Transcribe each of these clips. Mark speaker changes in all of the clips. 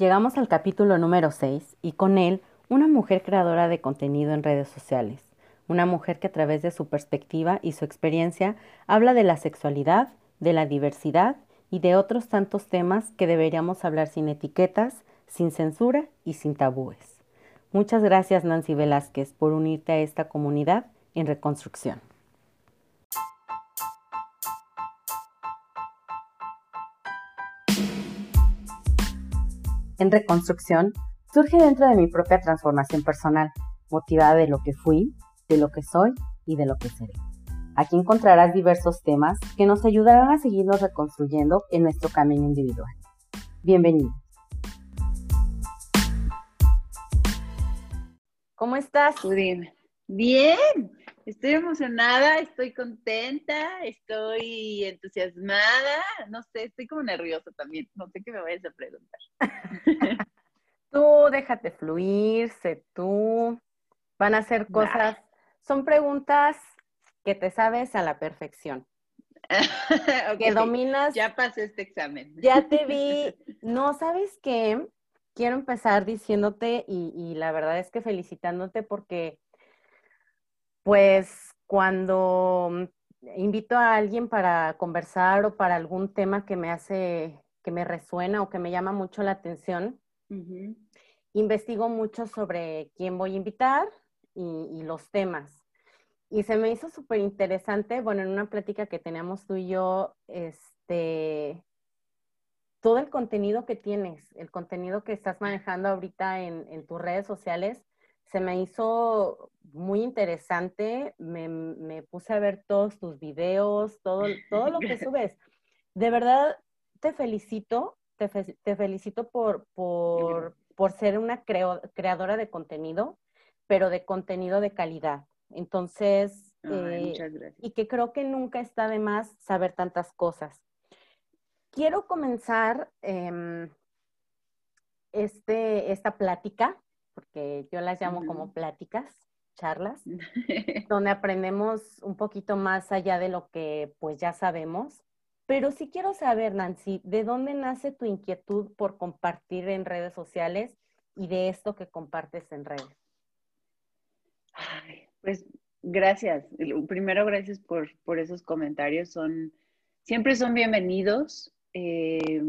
Speaker 1: Llegamos al capítulo número 6 y con él una mujer creadora de contenido en redes sociales, una mujer que a través de su perspectiva y su experiencia habla de la sexualidad, de la diversidad y de otros tantos temas que deberíamos hablar sin etiquetas, sin censura y sin tabúes. Muchas gracias Nancy Velázquez por unirte a esta comunidad en reconstrucción. En reconstrucción surge dentro de mi propia transformación personal, motivada de lo que fui, de lo que soy y de lo que seré. Aquí encontrarás diversos temas que nos ayudarán a seguirnos reconstruyendo en nuestro camino individual. Bienvenido. ¿Cómo estás?
Speaker 2: Bien, estoy emocionada, estoy contenta, estoy entusiasmada, no sé, estoy como nerviosa también, no sé qué me vayas a preguntar.
Speaker 1: tú déjate fluir, sé tú, van a ser cosas, son preguntas que te sabes a la perfección. Que dominas.
Speaker 2: Ya pasé este examen.
Speaker 1: Ya te vi. No, ¿sabes qué? Quiero empezar diciéndote y, y la verdad es que felicitándote porque, pues, cuando invito a alguien para conversar o para algún tema que me hace, que me resuena o que me llama mucho la atención, investigo mucho sobre quién voy a invitar y, los temas. Y se me hizo súper interesante, bueno, en una plática que teníamos tú y yo, este, todo el contenido que tienes, el contenido que estás manejando ahorita en, en tus redes sociales, se me hizo muy interesante. Me, me, puse a ver todos tus videos, todo, todo lo que subes. De verdad, te felicito, te, te felicito por, por, por ser una creadora de contenido, pero de contenido de calidad. Entonces, eh, y que creo que nunca está de más saber tantas cosas. Quiero comenzar em, este, esta plática, porque yo las llamo como pláticas, charlas, donde aprendemos un poquito más allá de lo que pues ya sabemos. Pero sí quiero saber, Nancy, ¿de dónde nace tu inquietud por compartir en redes sociales y de esto que compartes en redes?
Speaker 2: pues gracias. Primero, gracias por, esos comentarios. Son, siempre son bienvenidos. Eh,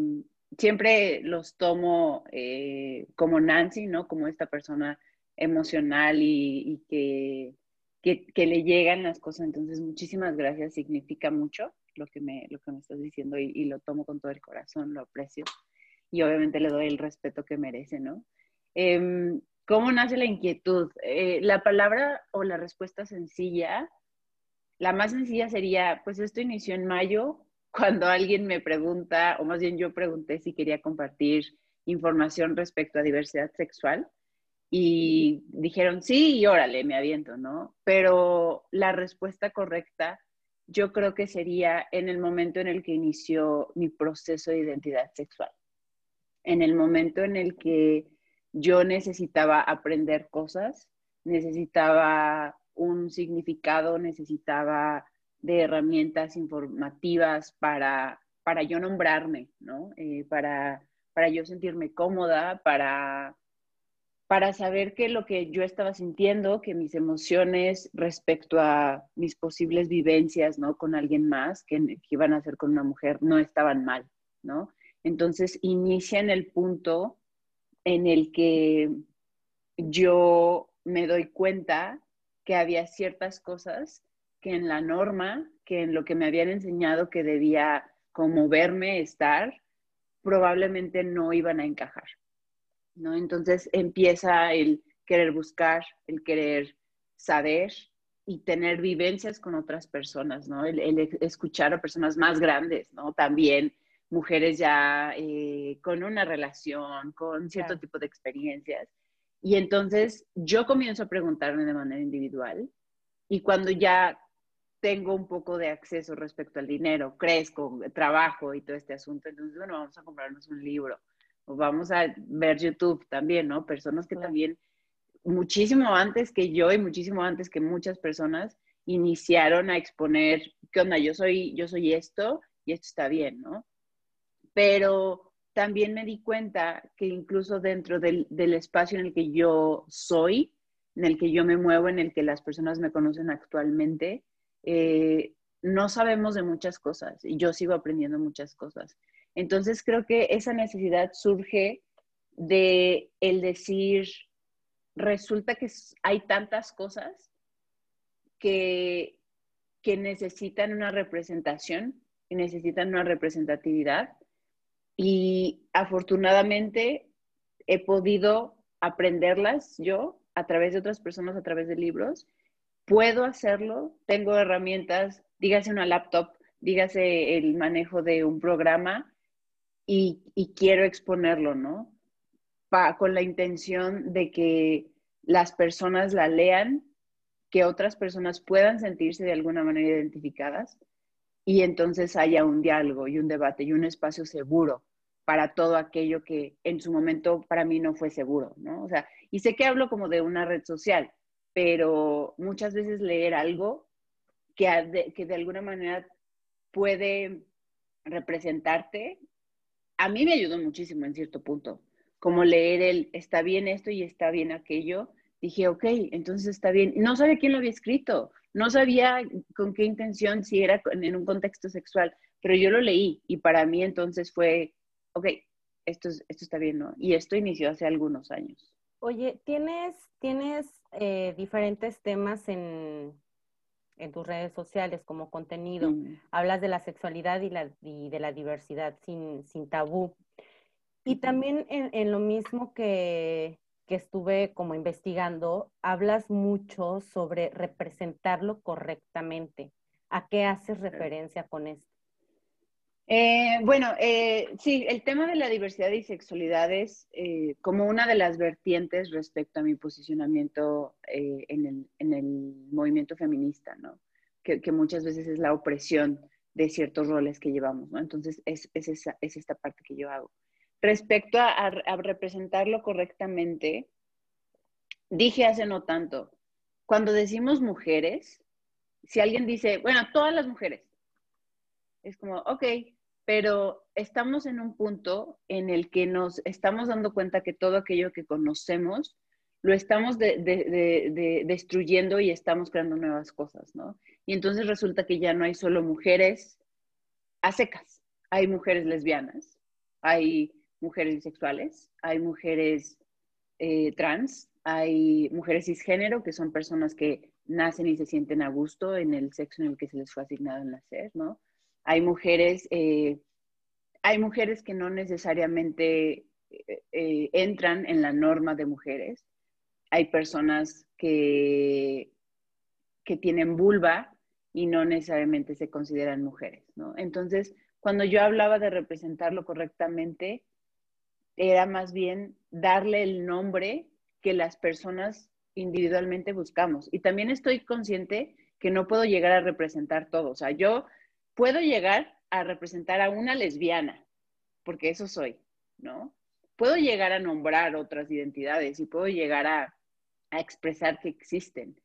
Speaker 2: siempre los tomo eh, como Nancy, ¿no? Como esta persona emocional y, que, que, le llegan las cosas. Entonces, muchísimas gracias. Significa mucho lo que me, lo que me estás diciendo y, lo tomo con todo el corazón, lo aprecio. Y obviamente le doy el respeto que merece, ¿no? Em, ¿Cómo nace la inquietud? Eh, la palabra o la respuesta sencilla, la más sencilla sería, pues esto inició en mayo, cuando alguien me pregunta, o más bien yo pregunté si quería compartir información respecto a diversidad sexual. Y dijeron, sí, y órale, me aviento, ¿no? Pero la respuesta correcta yo creo que sería en el momento en el que inició mi proceso de identidad sexual. En el momento en el que yo necesitaba aprender cosas, necesitaba un significado, necesitaba de herramientas informativas para, para yo nombrarme, ¿no? Eh, para, para yo sentirme cómoda, para, para saber que lo que yo estaba sintiendo, que mis emociones respecto a mis posibles vivencias, ¿no? Con alguien más, que, que iban a ser con una mujer, no estaban mal, ¿no? Entonces inicia en el punto en el que yo me doy cuenta que había ciertas cosas que en la norma, que en lo que me habían enseñado que debía como verme, estar, probablemente no iban a encajar. ¿no? Entonces empieza el querer buscar, el querer saber y tener vivencias con otras personas, ¿no? El, escuchar a personas más grandes, ¿no? También mujeres ya eh, con una relación, con cierto tipo de experiencias. Y entonces yo comienzo a preguntarme de manera individual y cuando ya tengo un poco de acceso respecto al dinero, crezco, trabajo y todo este asunto, entonces, bueno, vamos a comprarnos un libro o vamos a ver YouTube también, ¿no? Personas que también, muchísimo antes que yo y muchísimo antes que muchas personas, iniciaron a exponer, ¿qué onda? Yo soy, yo soy esto y esto está bien, ¿no? Pero también me di cuenta que incluso dentro del, espacio en el que yo soy, en el que yo me muevo, en el que las personas me conocen actualmente, eh, no sabemos de muchas cosas y yo sigo aprendiendo muchas cosas. Entonces creo que esa necesidad surge de el decir, resulta que hay tantas cosas que, que necesitan una representación, y necesitan una representatividad y afortunadamente he podido aprenderlas yo a través de otras personas, a través de libros. Puedo hacerlo, tengo herramientas, dígase una laptop, dígase el manejo de un programa y, quiero exponerlo, ¿no? con la intención de que las personas la lean, que otras personas puedan sentirse de alguna manera identificadas y entonces haya un diálogo y un debate y un espacio seguro para todo aquello que en su momento para mí no fue seguro, ¿no? O sea, y sé que hablo como de una red social, pero muchas veces leer algo que que de alguna manera puede representarte, a mí me ayudó muchísimo en cierto punto, como leer el está bien esto y está bien aquello, dije, ok, entonces está bien. No sabía quién lo había escrito, no sabía con qué intención, si era en un contexto sexual, pero yo lo leí y para mí entonces fue, ok, esto, esto está bien, ¿no? Y esto inició hace algunos años.
Speaker 1: Oye, ¿tienes, tienes eh, diferentes temas en, en, tus redes sociales como contenido? Mm. Hablas de la sexualidad y, la, y de la diversidad sin, sin tabú. Y también en, lo mismo que, que, estuve como investigando, hablas mucho sobre representarlo correctamente. ¿A qué haces referencia con esto?
Speaker 2: Eh, bueno, eh, sí, el tema de la diversidad y sexualidad es eh, como una de las vertientes respecto a mi posicionamiento en el, en, el, movimiento feminista, ¿no? Que, muchas veces es la opresión de ciertos roles que llevamos, ¿no? Entonces, es, es, esa, es esta parte que yo hago. Respecto a, representarlo correctamente, dije hace no tanto, cuando decimos mujeres, si alguien dice, bueno, todas las mujeres, es como, ok, pero estamos en un punto en el que nos estamos dando cuenta que todo aquello que conocemos lo estamos destruyendo y estamos creando nuevas cosas, ¿no? Y entonces resulta que ya no hay solo mujeres a secas, hay mujeres lesbianas, hay mujeres bisexuales, hay mujeres eh, trans, hay mujeres cisgénero, que son personas que nacen y se sienten a gusto en el sexo en el que se les fue asignado el nacer, ¿no? Hay mujeres, eh, hay mujeres que no necesariamente eh, entran en la norma de mujeres. Hay personas que, que tienen vulva y no necesariamente se consideran mujeres, ¿no? Entonces, cuando yo hablaba de representarlo correctamente, era más bien darle el nombre que las personas individualmente buscamos. Y también estoy consciente que no puedo llegar a representar todo. O sea, yo puedo llegar a representar a una lesbiana, porque eso soy, ¿no? Puedo llegar a nombrar otras identidades y puedo llegar a, expresar que existen.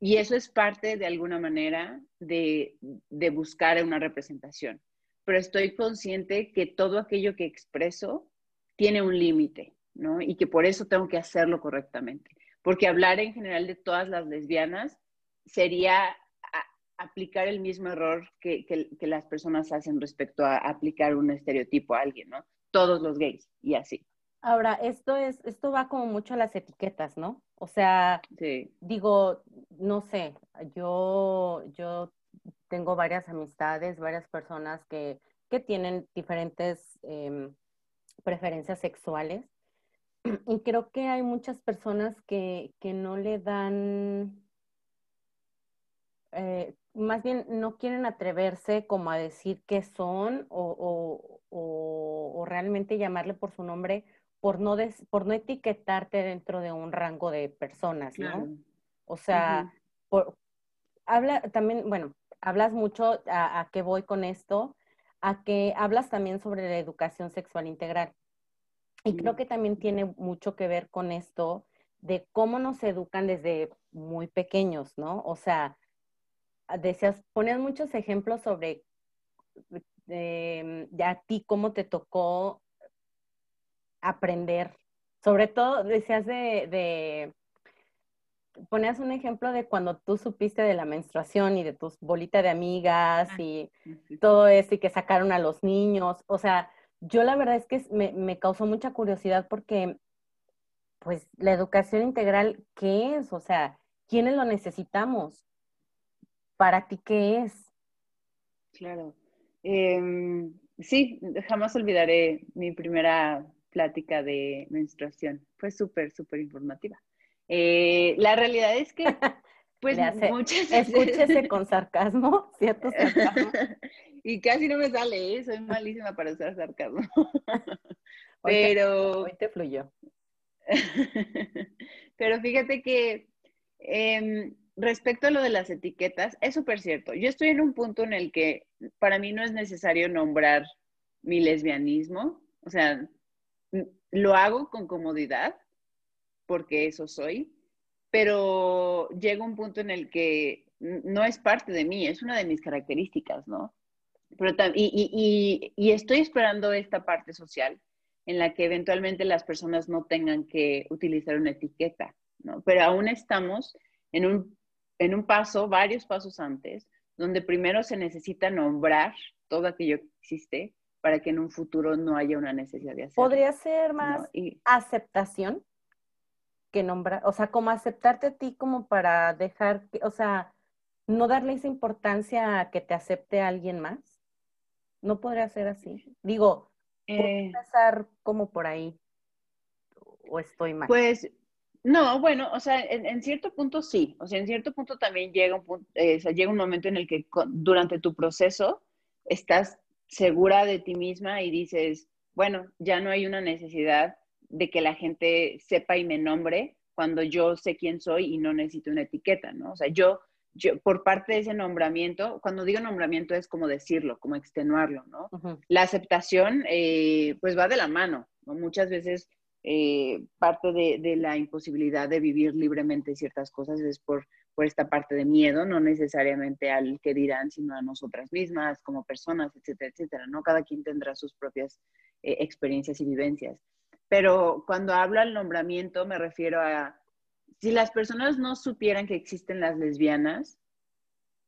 Speaker 2: Y eso es parte, de alguna manera, de, de buscar una representación. Pero estoy consciente que todo aquello que expreso tiene un límite, ¿no? Y que por eso tengo que hacerlo correctamente. Porque hablar en general de todas las lesbianas sería aplicar el mismo error que, que, las personas hacen respecto a aplicar un estereotipo a alguien, ¿no? Todos los gays y así.
Speaker 1: Ahora, esto es, esto va como mucho a las etiquetas, ¿no? O sea, digo, no sé, yo, yo tengo varias amistades, varias personas que, que tienen diferentes em, preferencias sexuales. Y creo que hay muchas personas que, no le dan, eh, más bien no quieren atreverse como a decir qué son o, realmente llamarle por su nombre por no, por no etiquetarte dentro de un rango de personas, ¿no? O sea, habla también, bueno, hablas mucho a, a qué voy con esto, a que hablas también sobre la educación sexual integral. Y creo que también tiene mucho que ver con esto de cómo nos educan desde muy pequeños, ¿no? O sea, decías, ponías muchos ejemplos sobre de, a ti cómo te tocó aprender. Sobre todo, decías de, de, ponías un ejemplo de cuando tú supiste de la menstruación y de tus bolitas de amigas ah, y todo eso y que sacaron a los niños. O sea, yo la verdad es que me, me causó mucha curiosidad porque, pues, la educación integral, ¿qué es? O sea, ¿quiénes lo necesitamos? ¿Para ti qué es?
Speaker 2: Claro. Em, sí, jamás olvidaré mi primera plática de menstruación. Fue súper, súper informativa. Eh, la realidad es que, pues,
Speaker 1: muchas Escúchese con sarcasmo, ¿cierto? Sarcasmo.
Speaker 2: y casi no me sale, ¿eh? soy malísima para usar sarcasmo. Pero.
Speaker 1: Hoy te fluyó.
Speaker 2: Pero fíjate que em, respecto a lo de las etiquetas, es súper cierto. Yo estoy en un punto en el que para mí no es necesario nombrar mi lesbianismo. O sea, lo hago con comodidad, porque eso soy, pero llega un punto en el que no es parte de mí, es una de mis características, ¿no? Pero, y, y estoy esperando esta parte social en la que eventualmente las personas no tengan que utilizar una etiqueta, ¿no? Pero aún estamos en un en un paso, varios pasos antes, donde primero se necesita nombrar todo aquello que existe para que en un futuro no haya una necesidad de hacerlo.
Speaker 1: ¿Podría ser más aceptación que nombrar? O sea, como aceptarte a ti como para dejar, o sea, no darle esa importancia a que te acepte alguien más. ¿No podría ser así? Digo, eh, empezar como por ahí? ¿O estoy mal?
Speaker 2: Pues no, bueno, o sea, en, cierto punto sí, o sea, en cierto punto también llega un, punto, eh, llega un momento en el que durante tu proceso estás segura de ti misma y dices, bueno, ya no hay una necesidad de que la gente sepa y me nombre cuando yo sé quién soy y no necesito una etiqueta, ¿no? O sea, yo, yo por parte de ese nombramiento, cuando digo nombramiento es como decirlo, como extenuarlo, ¿no? La aceptación, eh, pues va de la mano, ¿no? Muchas veces eh, parte de, la imposibilidad de vivir libremente ciertas cosas es por, por esta parte de miedo, no necesariamente al que dirán, sino a nosotras mismas como personas, etcétera, etcétera, ¿no? Cada quien tendrá sus propias eh, experiencias y vivencias. Pero cuando hablo al nombramiento me refiero a, si las personas no supieran que existen las lesbianas,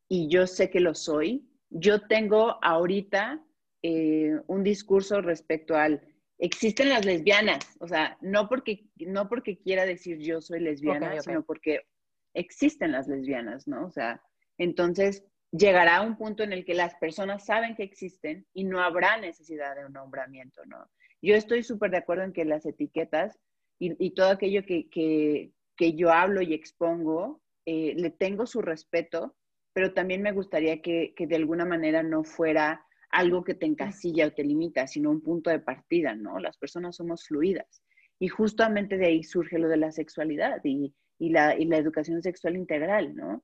Speaker 2: y yo sé que lo soy, yo tengo ahorita eh, un discurso respecto al existen las lesbianas, o sea, no porque, no porque quiera decir yo soy lesbiana, sino porque existen las lesbianas, ¿no? O sea, entonces llegará un punto en el que las personas saben que existen y no habrá necesidad de un nombramiento, ¿no? Yo estoy súper de acuerdo en que las etiquetas y, todo aquello que, que, que, yo hablo y expongo, eh, le tengo su respeto, pero también me gustaría que, que de alguna manera no fuera algo que te encasilla o te limita, sino un punto de partida, ¿no? Las personas somos fluidas. Y justamente de ahí surge lo de la sexualidad y, la, educación sexual integral, ¿no?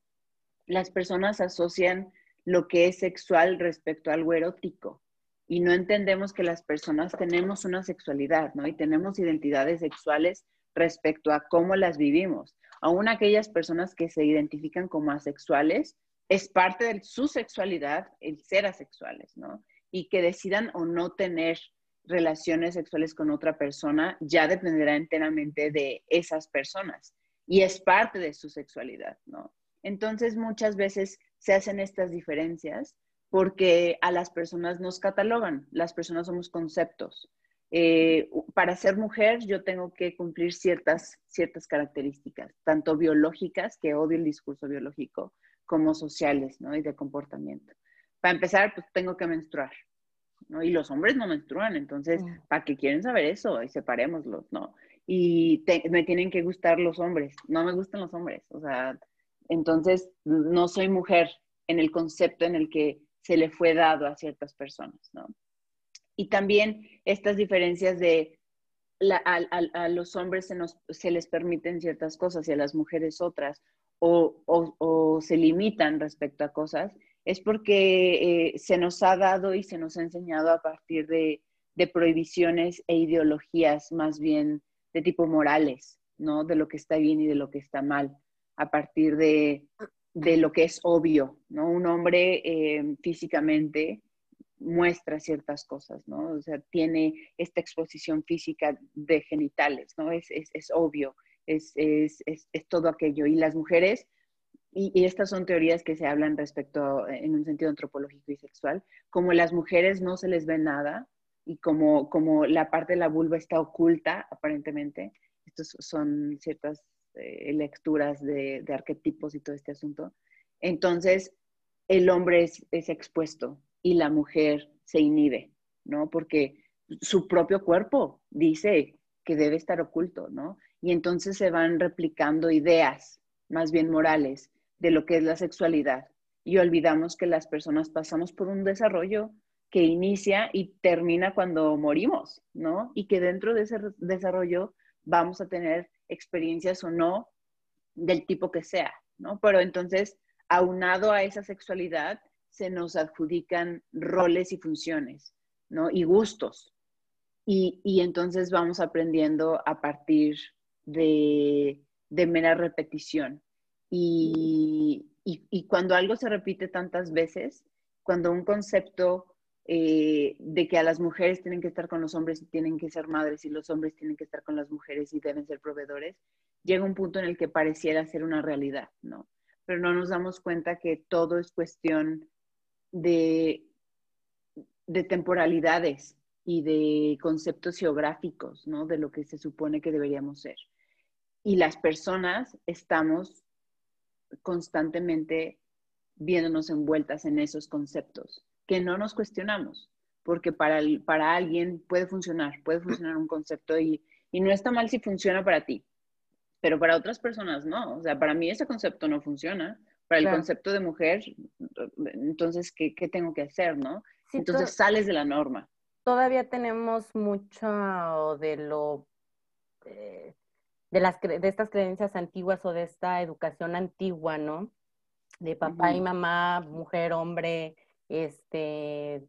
Speaker 2: Las personas asocian lo que es sexual respecto a algo erótico y no entendemos que las personas tenemos una sexualidad, ¿no? Y tenemos identidades sexuales respecto a cómo las vivimos. Aún aquellas personas que se identifican como asexuales es parte de su sexualidad el ser asexuales, ¿no? Y que decidan o no tener relaciones sexuales con otra persona ya dependerá enteramente de esas personas y es parte de su sexualidad, ¿no? Entonces muchas veces se hacen estas diferencias porque a las personas nos catalogan, las personas somos conceptos. Eh, para ser mujer yo tengo que cumplir ciertas, ciertas características, tanto biológicas, que odio el discurso biológico, como sociales, ¿no? Y de comportamiento. Para empezar, pues tengo que menstruar, ¿no? Y los hombres no menstruan, entonces, mm. ¿para qué quieren saber eso? Y separémoslos, ¿no? Y me tienen que gustar los hombres, no me gustan los hombres, o sea, entonces no soy mujer en el concepto en el que se le fue dado a ciertas personas, ¿no? Y también estas diferencias de a, los hombres se, nos, se les permiten ciertas cosas y a las mujeres otras, o, se limitan respecto a cosas, es porque eh, se nos ha dado y se nos ha enseñado a partir de, prohibiciones e ideologías más bien de tipo morales, ¿no? De lo que está bien y de lo que está mal, a partir de, lo que es obvio, ¿no? Un hombre eh, físicamente muestra ciertas cosas, ¿no? O sea, tiene esta exposición física de genitales, ¿no? Es, obvio, es, todo aquello. Y las mujeres, y, estas son teorías que se hablan respecto en un sentido antropológico y sexual, como las mujeres no se les ve nada y como, como la parte de la vulva está oculta, aparentemente, estos son ciertas eh, lecturas de arquetipos y todo este asunto, entonces el hombre es, expuesto y la mujer se inhibe, ¿no? Porque su propio cuerpo dice que debe estar oculto, ¿no? Y entonces se van replicando ideas, más bien morales, de lo que es la sexualidad. Y olvidamos que las personas pasamos por un desarrollo que inicia y termina cuando morimos, ¿no? Y que dentro de ese desarrollo vamos a tener experiencias o no del tipo que sea, ¿no? Pero entonces aunado a esa sexualidad, se nos adjudican roles y funciones, ¿no? Y gustos. Y, entonces vamos aprendiendo a partir de, mera repetición. Y, cuando algo se repite tantas veces, cuando un concepto eh, de que a las mujeres tienen que estar con los hombres y tienen que ser madres y los hombres tienen que estar con las mujeres y deben ser proveedores, llega un punto en el que pareciera ser una realidad, ¿no? pero no nos damos cuenta que todo es cuestión de, de temporalidades y de conceptos geográficos, ¿no? De lo que se supone que deberíamos ser. Y las personas estamos constantemente viéndonos envueltas en esos conceptos que no nos cuestionamos, porque para, para alguien puede funcionar, puede funcionar un concepto y, y no está mal si funciona para ti, pero para otras personas no. O sea, para mí ese concepto no funciona. Para el concepto de mujer, entonces, ¿qué, qué tengo que hacer, no? entonces sales de la norma.
Speaker 1: Todavía tenemos mucho de lo... Eh, de, las, de estas creencias antiguas o de esta educación antigua, ¿no? De papá y mamá, mujer, hombre, este,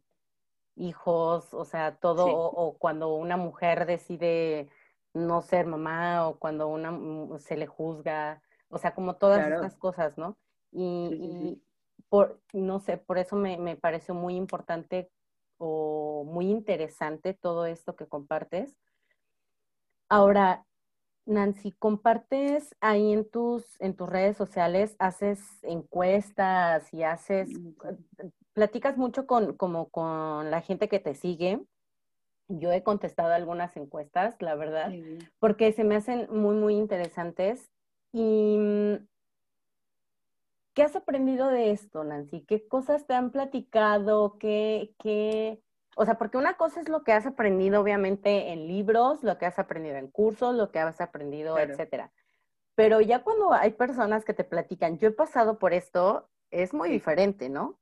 Speaker 1: hijos, o sea, todo, o, cuando una mujer decide no ser mamá o cuando una se le juzga, o sea, como todas estas cosas, ¿no? Y, por, no sé, por eso me, me, pareció muy importante o muy interesante todo esto que compartes. Ahora, Nancy, compartes ahí en tus, en tus redes sociales, haces encuestas y haces, platicas mucho con, como con la gente que te sigue yo he contestado algunas encuestas, la verdad, porque se me hacen muy, muy interesantes. ¿Y mm, qué has aprendido de esto, Nancy? ¿Qué cosas te han platicado? ¿Qué, qué... O sea, porque una cosa es lo que has aprendido, obviamente, en libros, lo que has aprendido en cursos, lo que has aprendido, etcétera. Pero ya cuando hay personas que te platican, yo he pasado por esto, es muy diferente, ¿no?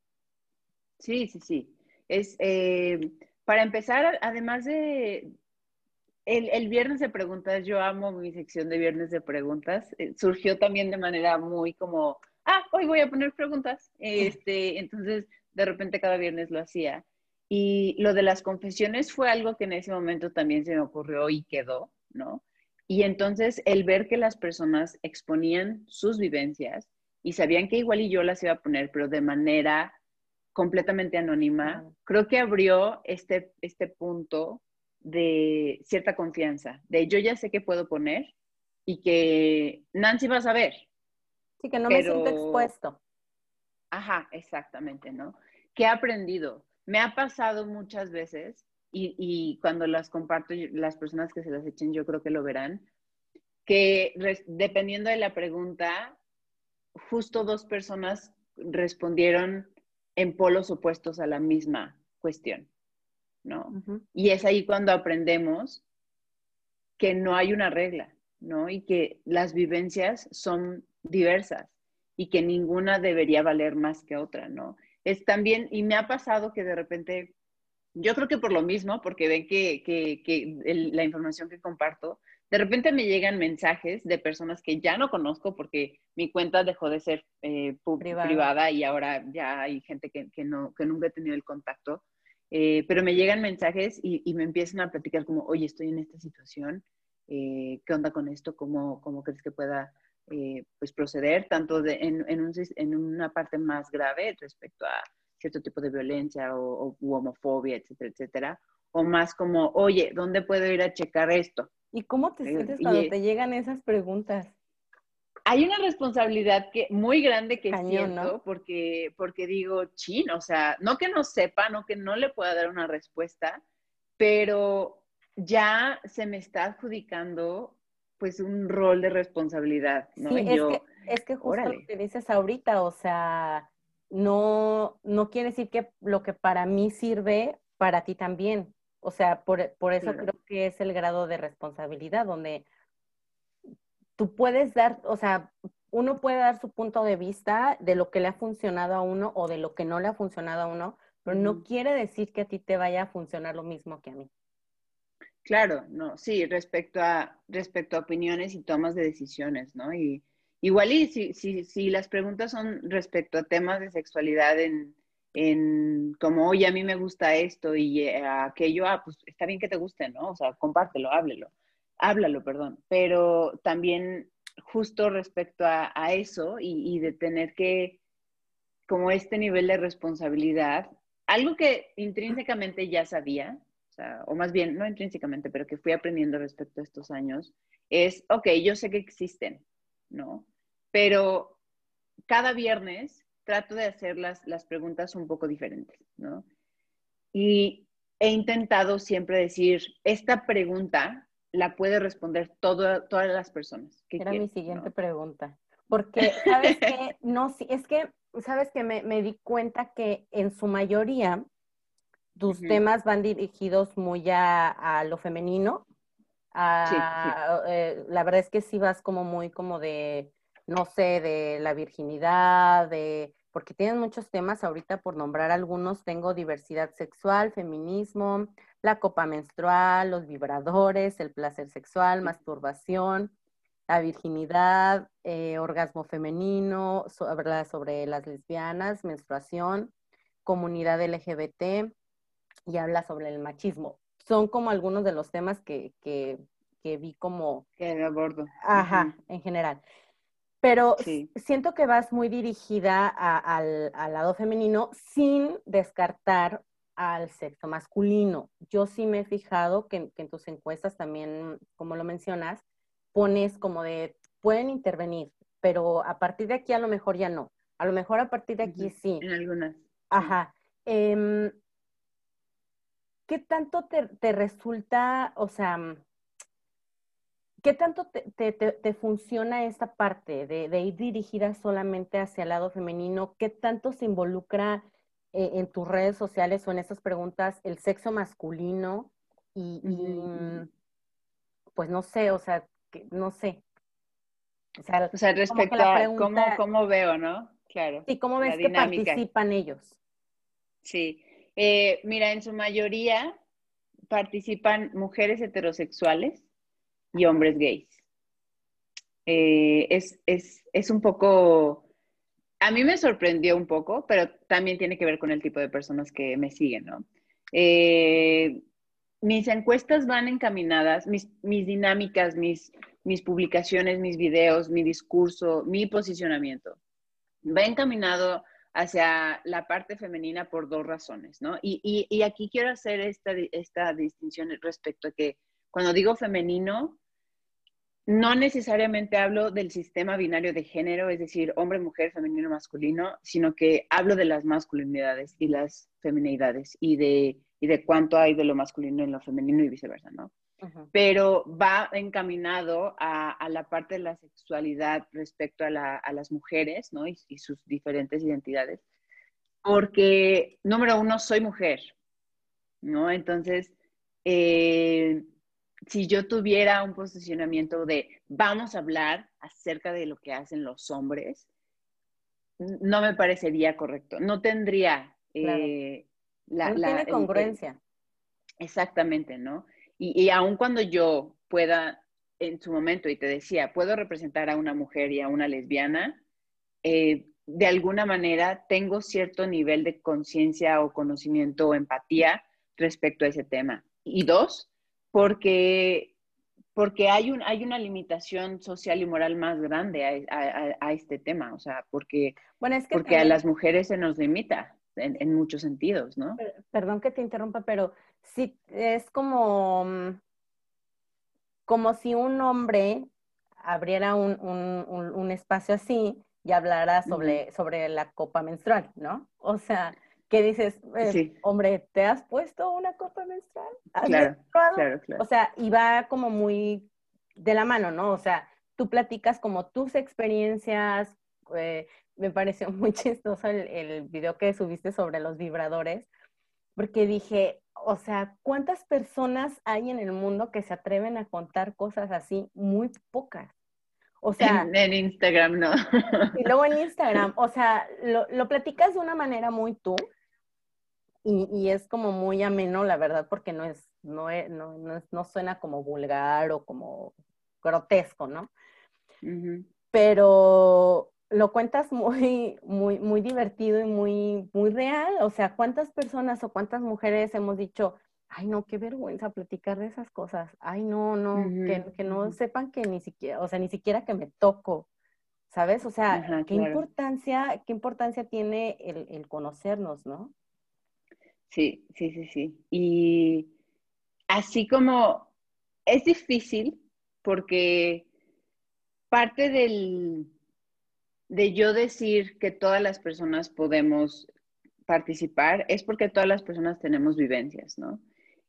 Speaker 2: Sí, sí, sí. Es, eh, para empezar, además de el, viernes de preguntas, yo amo mi sección de viernes de preguntas. Eh, surgió también de manera muy como, ah, hoy voy a poner preguntas. Este, entonces, de repente cada viernes lo hacía. Y lo de las confesiones fue algo que en ese momento también se me ocurrió y quedó, ¿no? Y entonces el ver que las personas exponían sus vivencias y sabían que igual y yo las iba a poner, pero de manera completamente anónima, creo que abrió este, este punto de cierta confianza, de yo ya sé qué puedo poner y que Nancy va a saber.
Speaker 1: Sí, que no me siento expuesto.
Speaker 2: Ajá, exactamente, ¿no? ¿Qué he aprendido? Me ha pasado muchas veces y, y cuando las comparto, las personas que se las echen, yo creo que lo verán, que dependiendo de la pregunta, justo dos personas respondieron en polos opuestos a la misma cuestión, ¿no? Y es ahí cuando aprendemos que no hay una regla, ¿no? Y que las vivencias son diversas y que ninguna debería valer más que otra, ¿no? Es también, y me ha pasado que de repente, yo creo que por lo mismo, porque ven que, que, la información que comparto de repente me llegan mensajes de personas que ya no conozco porque mi cuenta dejó de ser eh, privada. y ahora ya hay gente que, no, que nunca he tenido el contacto. Eh, pero me llegan mensajes y, me empiezan a platicar como, oye, estoy en esta situación, eh, ¿qué onda con esto? ¿Cómo, cómo crees que pueda pues proceder? Tanto de, en, en, un, en, una parte más grave respecto a cierto tipo de violencia o, homofobia, etcétera, etcétera, o más como, oye, ¿dónde puedo ir a checar esto?
Speaker 1: ¿Y cómo te eh, sientes cuando te llegan esas preguntas?
Speaker 2: Hay una responsabilidad que, muy grande que siento porque, porque digo, chin, o sea, no que no sepa, no que no le pueda dar una respuesta, pero ya se me está adjudicando pues un rol de responsabilidad, ¿no?
Speaker 1: Sí, es, que, es que justo lo que dices ahorita, o sea, no, no quiere decir que lo que para mí sirve, para ti también. O sea, por, eso creo que es el grado de responsabilidad, donde tú puedes dar, o sea, uno puede dar su punto de vista de lo que le ha funcionado a uno o de lo que no le ha funcionado a uno, pero no quiere decir que a ti te vaya a funcionar lo mismo que a mí.
Speaker 2: Claro, no, sí, respecto a, respecto a opiniones y tomas de decisiones, ¿no? Y igual y si, si, si las preguntas son respecto a temas de sexualidad en, en como, oye, a mí me gusta esto y eh, aquello, ah, pues está bien que te guste, ¿no? O sea, compártelo, háblelo, háblalo, perdón. Pero también justo respecto a, a eso y, y, de tener que, como este nivel de responsabilidad, algo que intrínsecamente ya sabía, o, sea, o más bien, no intrínsecamente, pero que fui aprendiendo respecto a estos años, es, ok, yo sé que existen, ¿no? Pero cada viernes trato de hacer las, las preguntas un poco diferentes, ¿no? Y he intentado siempre decir, esta pregunta la puede responder todas las personas.
Speaker 1: Que Era mi siguiente pregunta. Porque, ¿sabes qué? No, es que, ¿sabes que me, me, di cuenta que en su mayoría tus temas van dirigidos muy a, a lo femenino. Eh, la verdad es que sí vas como muy como de no sé, de la virginidad, de, porque tienen muchos temas, ahorita por nombrar algunos, tengo diversidad sexual, feminismo, la copa menstrual, los vibradores, el placer sexual, masturbación, la virginidad, eh, orgasmo femenino, habla sobre las lesbianas, menstruación, comunidad LGBT y habla sobre el machismo. Son como algunos de los temas que, que, que vi como...
Speaker 2: Que abordo.
Speaker 1: Ajá, en general. Pero siento que vas muy dirigida al, lado femenino sin descartar al sexo masculino. Yo sí me he fijado que, en tus encuestas también, como lo mencionas, pones como de, pueden intervenir, pero a partir de aquí a lo mejor ya no. A lo mejor a partir de aquí sí.
Speaker 2: En algunas.
Speaker 1: Ajá. Em, ¿Qué tanto te, te resulta, o sea, ¿Qué tanto te, funciona esta parte de, ir dirigida solamente hacia el lado femenino? ¿Qué tanto se involucra eh, en tus redes sociales o en estas preguntas el sexo masculino? Y, mm, pues no sé, o sea, no sé.
Speaker 2: O sea, respecto a cómo, veo, ¿no? Claro.
Speaker 1: Sí, ¿cómo ves que participan ellos?
Speaker 2: Sí. Eh, mira, en su mayoría participan mujeres heterosexuales y hombres gays. Eh, es, un poco, a mí me sorprendió un poco, pero también tiene que ver con el tipo de personas que me siguen, ¿no? Eh, mis encuestas van encaminadas, mis, mis dinámicas, mis, mis publicaciones, mis videos, mi discurso, mi posicionamiento, va encaminado hacia la parte femenina por dos razones, ¿no? Y, y aquí quiero hacer esta, esta distinción respecto a que cuando digo femenino, no necesariamente hablo del sistema binario de género, es decir, hombre, mujer, femenino, masculino, sino que hablo de las masculinidades y las feminidades y de, de cuánto hay de lo masculino en lo femenino y viceversa, ¿no? Pero va encaminado a, la parte de la sexualidad respecto a, las mujeres, ¿no? Y, sus diferentes identidades. Porque, número uno, soy mujer, ¿no? Entonces, eh, si yo tuviera un posicionamiento de vamos a hablar acerca de lo que hacen los hombres, no me parecería correcto. No tendría
Speaker 1: eh, la, no tiene congruencia.
Speaker 2: exactamente, ¿no? Y, y aun cuando yo pueda, en su momento, y te decía, puedo representar a una mujer y a una lesbiana, eh, de alguna manera tengo cierto nivel de conciencia o conocimiento o empatía respecto a ese tema. Y dos, porque, porque hay, un, hay una limitación social y moral más grande a, este tema, o sea, porque, bueno, es que porque a las mujeres se nos limita. en, muchos sentidos, ¿no?
Speaker 1: Perdón que te interrumpa, pero sí es como, mm, como si un hombre abriera un, espacio así y hablara sobre, sobre la copa menstrual, ¿no? O sea, que dices, eh, hombre, ¿te has puesto una copa menstrual?
Speaker 2: claro, claro, claro.
Speaker 1: O sea, y va como muy de la mano, ¿no? O sea, tú platicas como tus experiencias, eh, me pareció muy chistoso el, el, video que subiste sobre los vibradores, porque dije, o sea, ¿cuántas personas hay en el mundo que se atreven a contar cosas así? Muy pocas. O sea,
Speaker 2: en, Instagram, ¿no?
Speaker 1: y luego en Instagram, o sea, lo, lo platicas de una manera muy tú y, y, es como muy ameno, la verdad, porque no es, no, es, no, no, no suena como vulgar o como grotesco, ¿no? Pero lo cuentas muy, muy, muy divertido y muy, muy real. O sea, ¿cuántas personas o cuántas mujeres hemos dicho, ay, no, qué vergüenza platicar de esas cosas? Ay, no, no, que, no sepan que ni siquiera, o sea, ni siquiera que me toco, ¿sabes? O sea, qué importancia, qué importancia tiene el, el conocernos, ¿no?
Speaker 2: Sí, sí, sí, sí. Y así como es difícil porque parte del, de yo decir que todas las personas podemos participar es porque todas las personas tenemos vivencias, ¿no?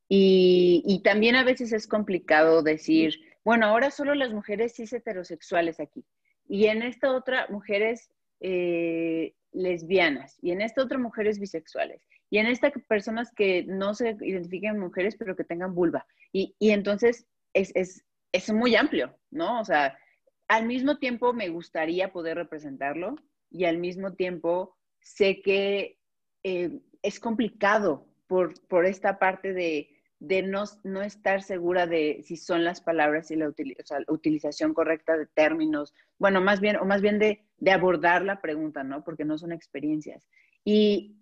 Speaker 2: Y, también a veces es complicado decir, bueno, ahora solo las mujeres cis heterosexuales aquí. Y en esta otra, mujeres eh, lesbianas. Y en esta otra, mujeres bisexuales. Y en esta, personas que no se identifiquen mujeres, pero que tengan vulva. Y, entonces es, es, es muy amplio, ¿no? O sea, al mismo tiempo me gustaría poder representarlo y al mismo tiempo sé que eh, es complicado por, por, esta parte de, de no, no, estar segura de si son las palabras y la, utilización correcta de términos, bueno, más bien, o más bien de, de, abordar la pregunta, ¿no? Porque no son experiencias. Y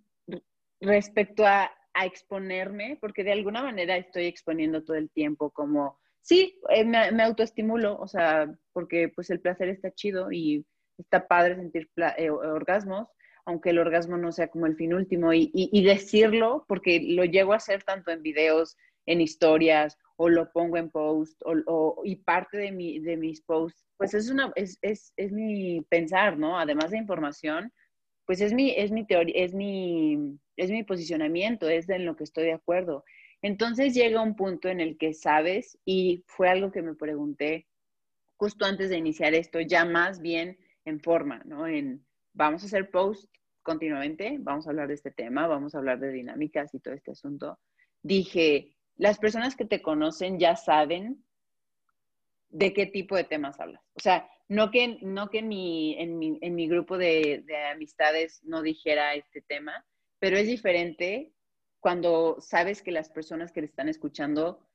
Speaker 2: respecto a, a exponerme, porque de alguna manera estoy exponiendo todo el tiempo como sí, eh, me, autoestimulo, o sea, porque pues el placer está chido y está padre sentir eh, orgasmos, aunque el orgasmo no sea como el fin último, y, decirlo, porque lo llego a hacer tanto en videos, en historias, o lo pongo en post, o, y parte de, mi, de mis posts, pues es, una, es, es, es mi pensar, ¿no? Además de información, pues es mi, es mi teoría, es mi, es mi posicionamiento, es en lo que estoy de acuerdo. Entonces llega un punto en el que sabes, y fue algo que me pregunté justo antes de iniciar esto, ya más bien en forma, ¿no? En vamos a hacer post continuamente, vamos a hablar de este tema, vamos a hablar de dinámicas y todo este asunto. Dije, las personas que te conocen ya saben de qué tipo de temas hablas. O sea, no que, no que en, mi, en, mi, grupo de, de amistades no dijera este tema, pero es diferente cuando sabes que las personas que te están escuchando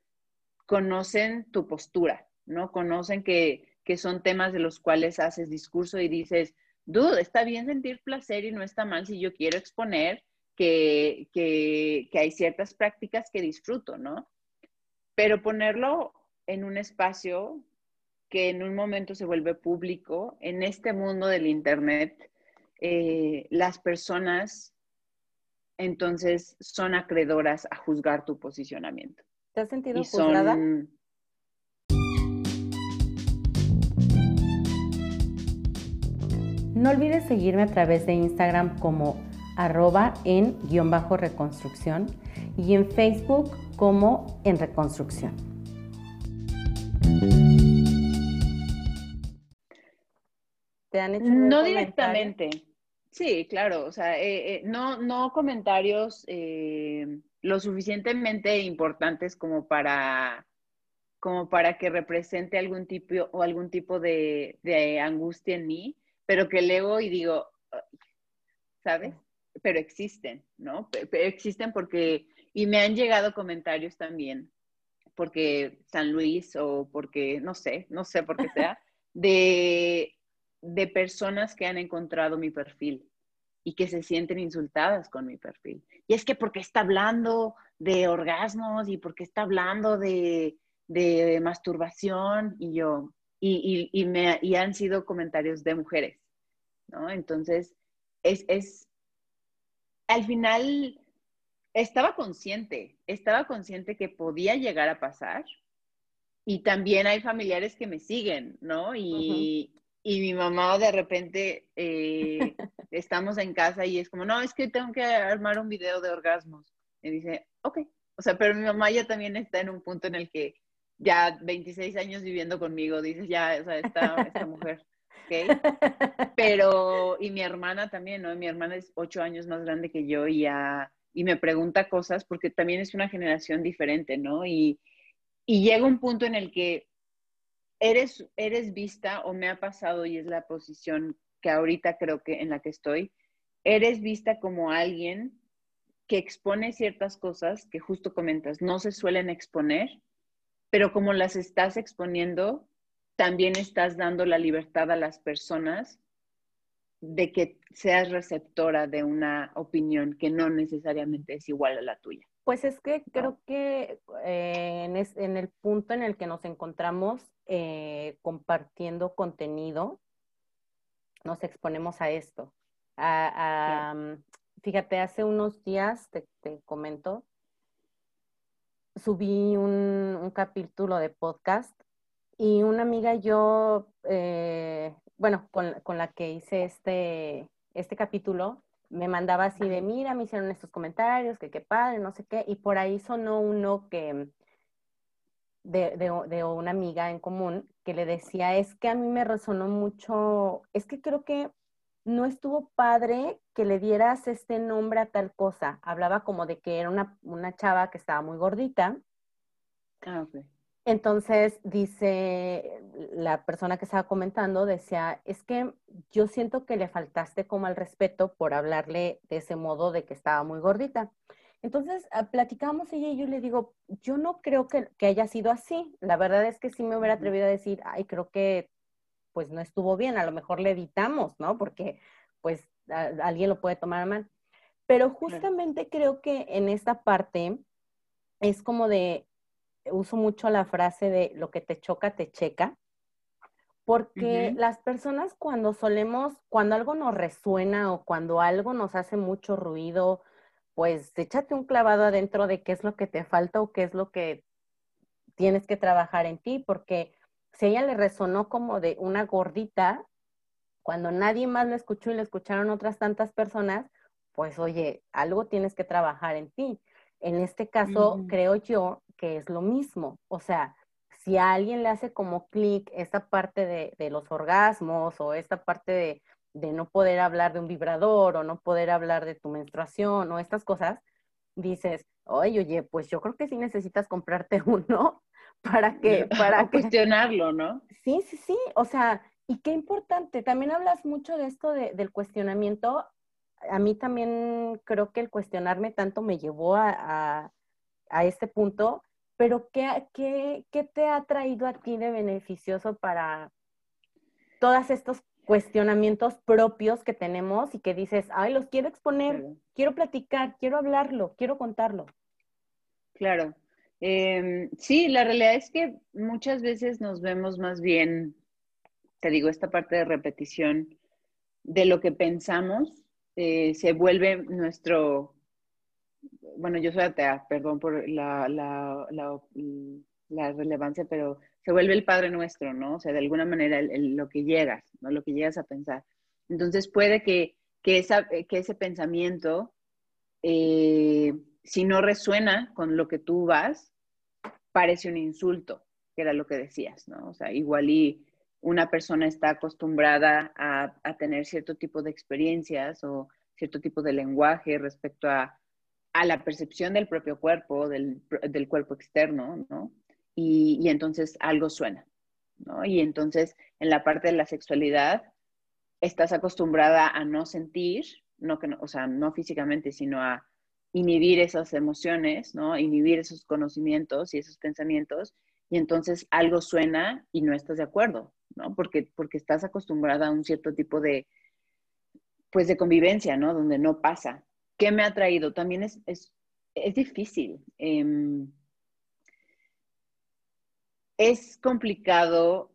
Speaker 2: conocen tu postura, ¿no? Conocen que, son temas de los cuales haces discurso y dices, dude, está bien sentir placer y no está mal si yo quiero exponer que, que, que hay ciertas prácticas que disfruto, ¿no? Pero ponerlo en un espacio que en un momento se vuelve público, en este mundo del Internet, eh, las personas entonces son acreedoras a juzgar tu posicionamiento.
Speaker 1: ¿Te has sentido juzgada? No olvides seguirme a través de Instagram como arroba en guion bajo reconstrucción y en Facebook como en reconstrucción.
Speaker 2: ¿Te han hecho no directamente. Sí, claro, o sea, eh, eh, no, no comentarios eh, lo suficientemente importantes como para, como para que represente algún tipo o algún tipo de, angustia en mí, pero que leo y digo, ¿sabes? Pero existen, ¿no? existen porque, y me han llegado comentarios también, porque San Luis o porque, no sé, no sé por qué sea, de de personas que han encontrado mi perfil y que se sienten insultadas con mi perfil. Y es que porque está hablando de orgasmos y porque está hablando de, masturbación y yo, y, y, me, y han sido comentarios de mujeres, ¿no? Entonces, es, es, al final estaba consciente, estaba consciente que podía llegar a pasar. Y también hay familiares que me siguen, ¿no? Y, y mi mamá de repente eh, estamos en casa y es como, no, es que tengo que armar un video de orgasmos. Y dice, ok. O sea, pero mi mamá ya también está en un punto en el que ya 26 años viviendo conmigo, dice, ya, o sea, esta, esta mujer. ¿ok? Pero, y mi hermana también, ¿no? Mi hermana es ocho años más grande que yo y ya, y me pregunta cosas porque también es una generación diferente, ¿no? Y, y llega un punto en el que eres, eres vista o me ha pasado y es la posición que ahorita creo que en la que estoy, eres vista como alguien que expone ciertas cosas que justo comentas, no se suelen exponer, pero como las estás exponiendo, también estás dando la libertad a las personas de que seas receptora de una opinión que no necesariamente es igual a la tuya.
Speaker 1: Pues es que creo que eh, en, el punto en el que nos encontramos eh, compartiendo contenido, nos exponemos a esto. Mm, fíjate, hace unos días, te, comento, subí un, capítulo de podcast y una amiga y yo, eh, bueno, con, con, la que hice este, este capítulo, me mandaba así de, mira, me hicieron estos comentarios, que qué padre, no sé qué, y por ahí sonó uno que, de, de, una amiga en común, que le decía, es que a mí me resonó mucho, es que creo que no estuvo padre que le dieras este nombre a tal cosa. Hablaba como de que era una, una chava que estaba muy gordita.
Speaker 2: Ah, okay.
Speaker 1: Entonces, dice la persona que estaba comentando, decía, es que yo siento que le faltaste como al respeto por hablarle de ese modo de que estaba muy gordita. Entonces, ah, platicamos ella y yo le digo, yo no creo que, haya sido así. La verdad es que sí me hubiera atrevido a decir, ay, creo que pues no estuvo bien, a lo mejor le editamos, ¿no? Porque pues alguien lo puede tomar mal. Pero justamente creo que en esta parte es como de, uso mucho la frase de lo que te choca, te checa, porque las personas cuando solemos, cuando algo nos resuena o cuando algo nos hace mucho ruido, pues échate un clavado adentro de qué es lo que te falta o qué es lo que tienes que trabajar en ti, porque si a ella le resonó como de una gordita, cuando nadie más lo escuchó y lo escucharon otras tantas personas, pues oye, algo tienes que trabajar en ti. En este caso, creo yo que es lo mismo. O sea, si a alguien le hace como clic esta parte de, los orgasmos o esta parte de, de, no poder hablar de un vibrador o no poder hablar de tu menstruación o estas cosas, dices, oye, oye, pues yo creo que sí necesitas comprarte uno para que, para
Speaker 2: cuestionarlo, ¿no?
Speaker 1: Sí, sí, sí. O sea, y qué importante. También hablas mucho de esto del cuestionamiento. A mí también creo que el cuestionarme tanto me llevó a, a este punto, pero ¿qué, qué, ¿qué, te ha traído a ti de beneficioso para todos estos cuestionamientos propios que tenemos y que dices, ay, los quiero exponer, quiero platicar, quiero hablarlo, quiero contarlo?
Speaker 2: Claro. Em, sí, la realidad es que muchas veces nos vemos más bien, te digo, esta parte de repetición de lo que pensamos eh, se vuelve nuestro bueno, yo soy atea, perdón por la, la, la, relevancia, pero se vuelve el Padre Nuestro, ¿no? O sea, de alguna manera lo que llegas, ¿no? Lo que llegas a pensar. Entonces puede que, que, esa, que ese pensamiento, eh, si no resuena con lo que tú vas, parece un insulto, que era lo que decías, ¿no? O sea, igual y una persona está acostumbrada a, a tener cierto tipo de experiencias o cierto tipo de lenguaje respecto a a la percepción del propio cuerpo, del, cuerpo externo, ¿no? Y, entonces algo suena, ¿no? Y entonces en la parte de la sexualidad estás acostumbrada a no sentir, no que o sea, no físicamente, sino a inhibir esas emociones, ¿no? Inhibir esos conocimientos y esos pensamientos, y entonces algo suena y no estás de acuerdo, ¿no? Porque, porque estás acostumbrada a un cierto tipo de, pues, de convivencia, ¿no? Donde no pasa. ¿Qué me ha traído? También es, es, difícil. Em, es complicado,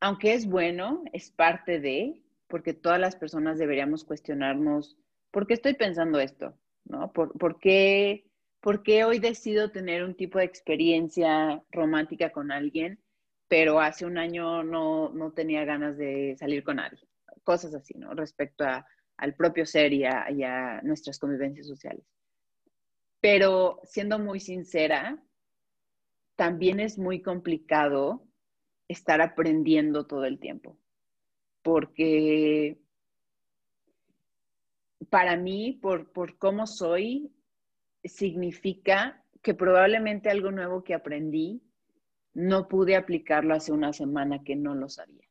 Speaker 2: aunque es bueno, es parte de, porque todas las personas deberíamos cuestionarnos ¿por qué estoy pensando esto? ¿No? ¿Por, qué, ¿Por qué hoy decido tener un tipo de experiencia romántica con alguien, pero hace un año no, no tenía ganas de salir con nadie? Cosas así, ¿no? Respecto a, al propio ser y a nuestras convivencias sociales. Pero siendo muy sincera, también es muy complicado estar aprendiendo todo el tiempo, porque para mí, por, por cómo soy, significa que probablemente algo nuevo que aprendí no pude aplicarlo hace una semana que no lo sabía.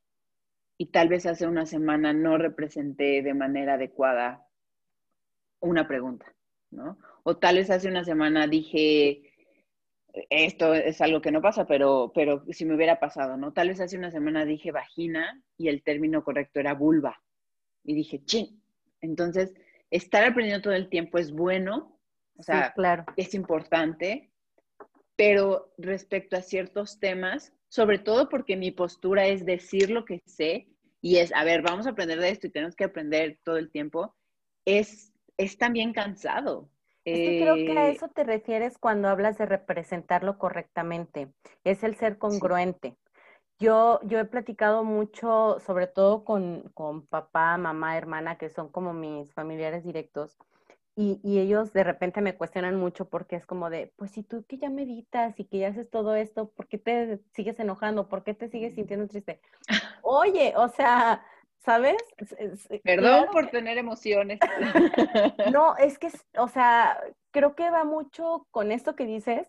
Speaker 2: Y tal vez hace una semana no representé de manera adecuada una pregunta, ¿no? O tal vez hace una semana dije, esto es algo que no pasa, pero, pero si me hubiera pasado, ¿no? Tal vez hace una semana dije vagina y el término correcto era vulva. Y dije, ching. Entonces, estar aprendiendo todo el tiempo es bueno, o sea, claro. es importante, pero respecto a ciertos temas, sobre todo porque mi postura es decir lo que sé y es, a ver, vamos a aprender de esto y tenemos que aprender todo el tiempo, es, es también cansado.
Speaker 1: Es que creo que a eh, eso te refieres cuando hablas de representarlo correctamente. Es el ser congruente. Yo, yo he platicado mucho, sobre todo con, con, papá, mamá, hermana, que son como mis familiares directos, y, y, ellos de repente me cuestionan mucho porque es como de, pues si tú que ya meditas y que ya haces todo esto, ¿por qué te sigues enojando? ¿Por qué te sigues sintiendo triste? Oye, o sea, ¿sabes?
Speaker 2: Perdón por tener emociones.
Speaker 1: No, es que, o sea, creo que va mucho con esto que dices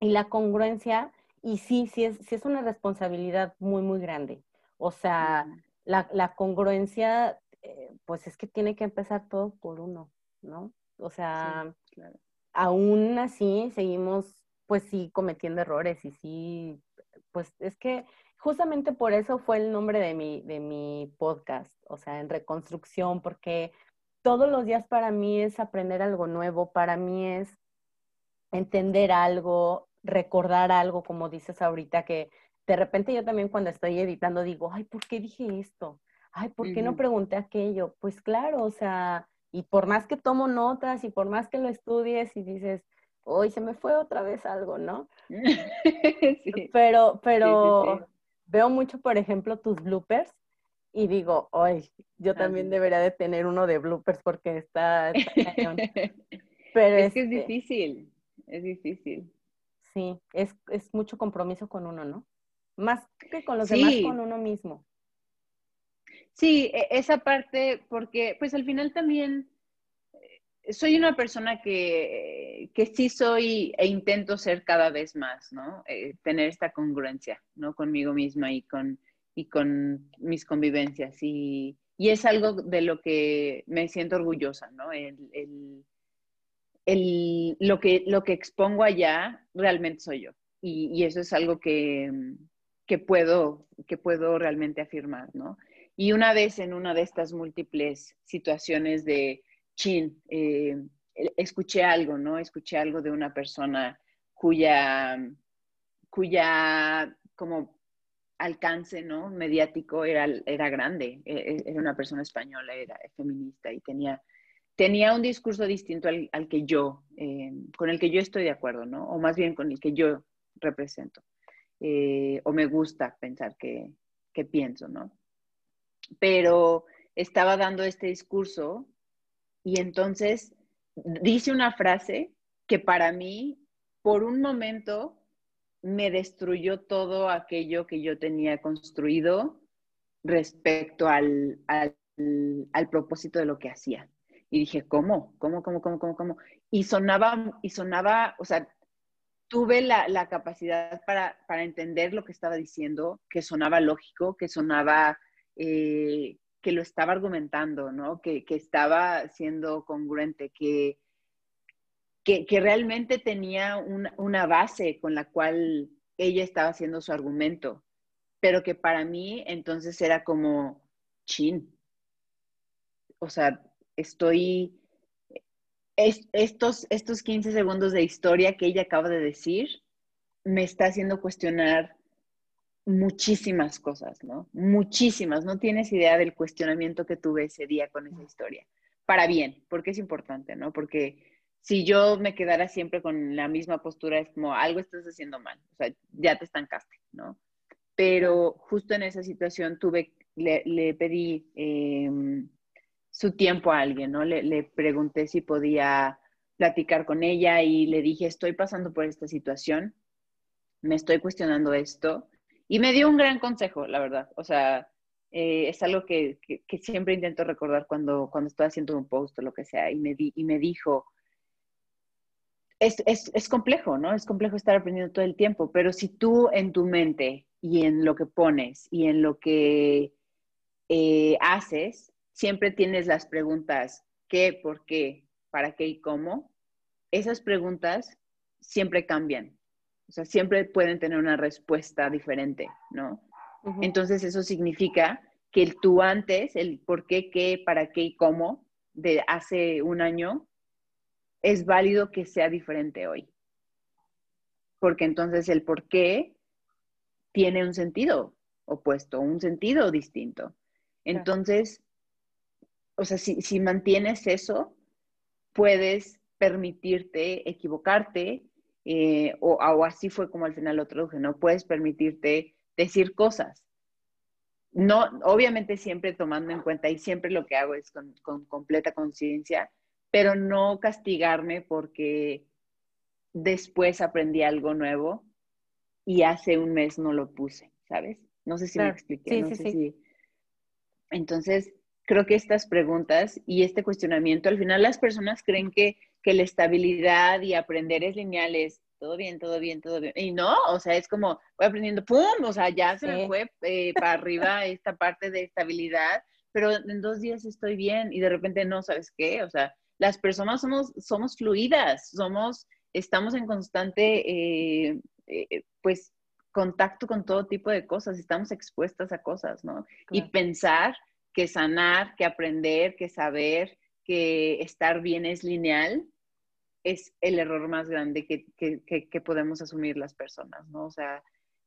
Speaker 1: y la congruencia, y sí, sí es, sí es una responsabilidad muy, muy grande. O sea, la, congruencia, eh, pues es que tiene que empezar todo por uno, ¿no? O sea, aún así seguimos, pues sí, cometiendo errores y sí, pues es que justamente por eso fue el nombre de mi, de mi podcast, o sea, en reconstrucción, porque todos los días para mí es aprender algo nuevo, para mí es entender algo, recordar algo, como dices ahorita, que de repente yo también cuando estoy editando digo, ay, ¿por qué dije esto? Ay, ¿por qué no pregunté aquello? Pues claro, o sea, y por más que tomo notas y por más que lo estudies y dices, hoy se me fue otra vez algo, ¿no? sí. Pero, pero veo mucho, por ejemplo, tus bloopers y digo, ay, yo también debería de tener uno de bloopers porque está,
Speaker 2: Pero es que es este difícil, es difícil.
Speaker 1: Sí, es, es, mucho compromiso con uno, ¿no? Más que con los demás, con uno mismo.
Speaker 2: Sí, e, esa parte, porque pues al final también soy una persona que, que, sí soy e intento ser cada vez más, ¿no? Eh, tener esta congruencia, ¿no? Conmigo misma y con, y con mis convivencias. Y, y es algo de lo que me siento orgullosa, ¿no? El, el, el, lo, que, lo que expongo allá realmente soy yo. Y, y eso es algo que, que, puedo, que puedo realmente afirmar, ¿no? Y una vez en una de estas múltiples situaciones de chin, eh, escuché algo, ¿no? Escuché algo de una persona cuya, cuya como alcance, ¿no? Mediático era, era grande, e, e, era una persona española, era feminista y tenía, tenía un discurso distinto al, que yo, eh, con el que yo estoy de acuerdo, ¿no? O más bien con el que yo represento. Eh, o me gusta pensar que, que pienso, ¿no? Pero estaba dando este discurso y entonces dice una frase que para mí, por un momento, me destruyó todo aquello que yo tenía construido respecto al, al, propósito de lo que hacía. Y dije, ¿cómo? ¿Cómo, cómo, cómo, cómo, cómo? Y sonaba, y sonaba, o sea, tuve la, capacidad para, entender lo que estaba diciendo, que sonaba lógico, que sonaba eh, que lo estaba argumentando, ¿no? Que, estaba siendo congruente, que, que, realmente tenía una, base con la cual ella estaba haciendo su argumento, pero que para mí entonces era como, chin, o sea, estoy, estos, estos 15 segundos de historia que ella acaba de decir me está haciendo cuestionar muchísimas cosas, ¿no? Muchísimas. No tienes idea del cuestionamiento que tuve ese día con esa historia. para bien, porque es importante, ¿no? Porque si yo me quedara siempre con la misma postura, es como algo estás haciendo mal, o sea, ya te estancaste, ¿no? Pero justo en esa situación tuve, le, pedí em, su tiempo a alguien, ¿no? Le, le pregunté si podía platicar con ella y le dije, estoy pasando por esta situación, me estoy cuestionando esto. Y me dio un gran consejo, la verdad. O sea, eh, es algo que, que, siempre intento recordar cuando, cuando estoy haciendo un post o lo que sea. Y me, di, y me dijo, es, es, es, complejo, ¿no? Es complejo estar aprendiendo todo el tiempo, pero si tú en tu mente y en lo que pones y en lo que eh, haces, siempre tienes las preguntas qué, por qué, para qué y cómo, esas preguntas siempre cambian. O sea, siempre pueden tener una respuesta diferente, ¿no? Entonces eso significa que el tú antes, el por qué, qué, para qué y cómo de hace un año, es válido que sea diferente hoy. Porque entonces el por qué tiene un sentido opuesto, un sentido distinto. Entonces, o sea, si, mantienes eso, puedes permitirte equivocarte, eh, o, o, así fue como al final lo traduje, ¿no? Puedes permitirte decir cosas. No, obviamente siempre tomando en cuenta y siempre lo que hago es con, con completa conciencia, pero no castigarme porque después aprendí algo nuevo y hace un mes no lo puse, ¿sabes? No sé si me expliqué. no sé Si... Entonces, creo que estas preguntas y este cuestionamiento, al final las personas creen que, que la estabilidad y aprender es lineal, es todo bien, todo bien, todo bien. Y no, o sea, es como voy aprendiendo, ¡pum! O sea, ya se me fue eh, para arriba esta parte de estabilidad, pero en dos días estoy bien y de repente no, ¿sabes qué? O sea, las personas somos, somos fluidas, somos, estamos en constante, eh, eh, pues, contacto con todo tipo de cosas, estamos expuestas a cosas, ¿no? Y pensar que sanar, que aprender, que saber, que estar bien es lineal, es el error más grande que, que, podemos asumir las personas, ¿no? O sea,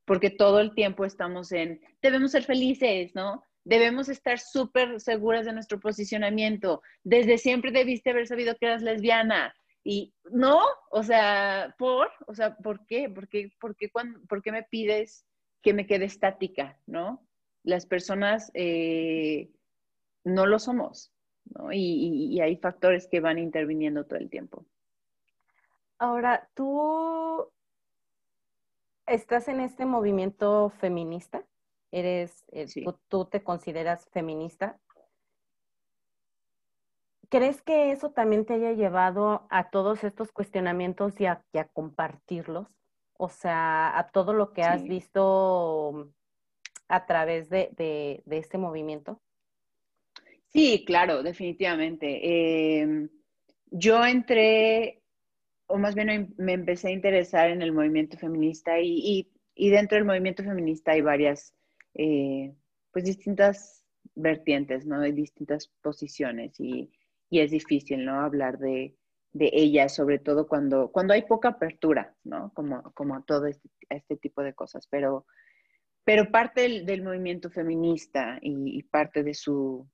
Speaker 2: porque todo el tiempo estamos en, debemos ser felices, ¿no? debemos estar súper seguras de nuestro posicionamiento. Desde siempre debiste haber sabido que eras lesbiana. Y no, o sea, ¿por? O sea, ¿por qué? ¿Por qué, por qué, por qué me pides que me quede estática, no? Las personas eh, no lo somos, ¿no? Y, y hay factores que van interviniendo todo el tiempo.
Speaker 1: Ahora, ¿tú estás en este movimiento feminista? eres, eh, tú, te consideras feminista. ¿Crees que eso también te haya llevado a todos estos cuestionamientos y a, compartirlos? O sea, a todo lo que has visto a través de, este movimiento.
Speaker 2: Sí, claro, definitivamente. Em, yo entré, o más bien me empecé a interesar en el movimiento feminista y, y dentro del movimiento feminista hay varias eh, pues distintas vertientes, ¿no? Hay distintas posiciones y, es difícil, ¿no? Hablar de, de ellas, sobre todo cuando, cuando hay poca apertura, ¿no? Como, como todo este, este tipo de cosas, pero, pero parte del, movimiento feminista y, parte de su,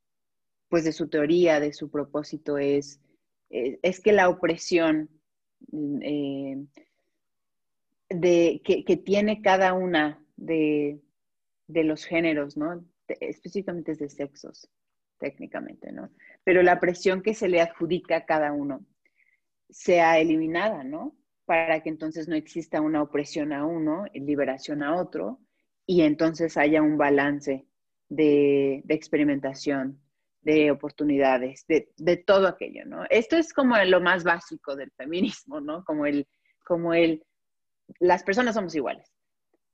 Speaker 2: pues de su teoría, de su propósito es, eh, es, que la opresión eh, de, que, tiene cada una de, de los géneros, ¿no? específicamente de sexos, técnicamente, ¿no? Pero la presión que se le adjudica a cada uno sea eliminada, ¿no? Para que entonces no exista una opresión a uno, liberación a otro, y entonces haya un balance de, experimentación, de oportunidades, de, de, todo aquello, ¿no? Esto es como lo más básico del feminismo, ¿no? Como el, como el, las personas somos iguales,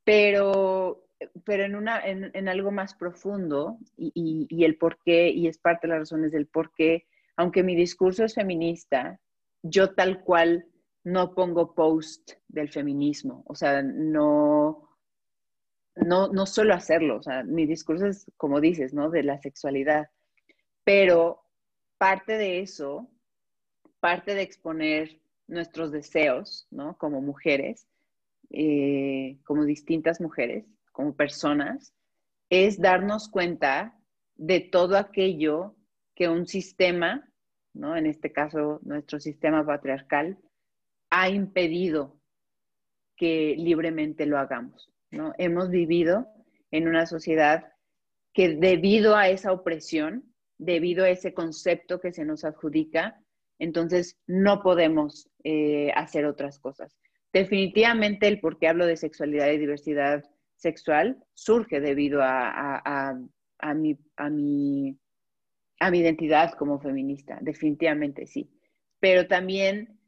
Speaker 2: pero pero en, una, en, algo más profundo y, y, el por qué, y es parte de las razones del por qué, aunque mi discurso es feminista, yo tal cual no pongo post del feminismo, o sea, no, no, no suelo hacerlo, o sea, mi discurso es, como dices, ¿no? De la sexualidad, pero parte de eso, parte de exponer nuestros deseos, ¿no? Como mujeres, eh, como distintas mujeres, como personas es darnos cuenta de todo aquello que un sistema ¿no? En este caso, nuestro sistema patriarcal ha impedido que libremente lo hagamos, ¿no? Hemos vivido en una sociedad que debido a esa opresión, debido a ese concepto que se nos adjudica, entonces no podemos eh, hacer otras cosas. Definitivamente el por qué hablo de sexualidad y diversidad sexual surge debido a, mi, a, mi, identidad como feminista, definitivamente sí. Pero también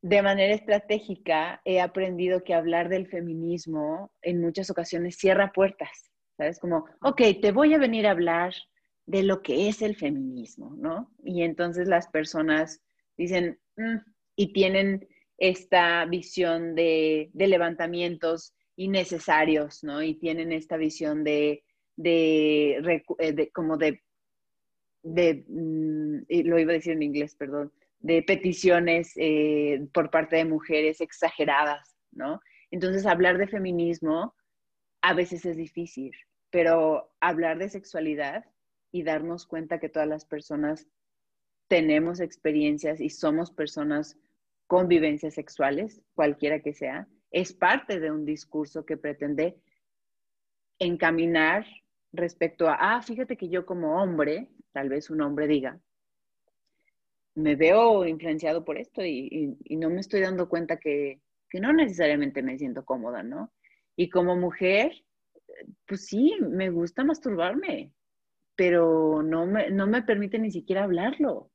Speaker 2: de manera estratégica he aprendido que hablar del feminismo en muchas ocasiones cierra puertas, ¿sabes? Como, ok, te voy a venir a hablar de lo que es el feminismo, ¿no? Y entonces las personas dicen, mm", y tienen esta visión de, levantamientos innecesarios, ¿no? Y tienen esta visión de, de, eh, como de, de mm, lo iba a decir en inglés, perdón, de peticiones eh, por parte de mujeres exageradas, ¿no? Entonces, hablar de feminismo a veces es difícil, pero hablar de sexualidad y darnos cuenta que todas las personas tenemos experiencias y somos personas con vivencias sexuales, cualquiera que sea, es parte de un discurso que pretende encaminar respecto a, ah, fíjate que yo como hombre, tal vez un hombre diga, me veo influenciado por esto y, no me estoy dando cuenta que, que, no necesariamente me siento cómoda, ¿no? Y como mujer, pues sí, me gusta masturbarme, pero no me, no me permite ni siquiera hablarlo,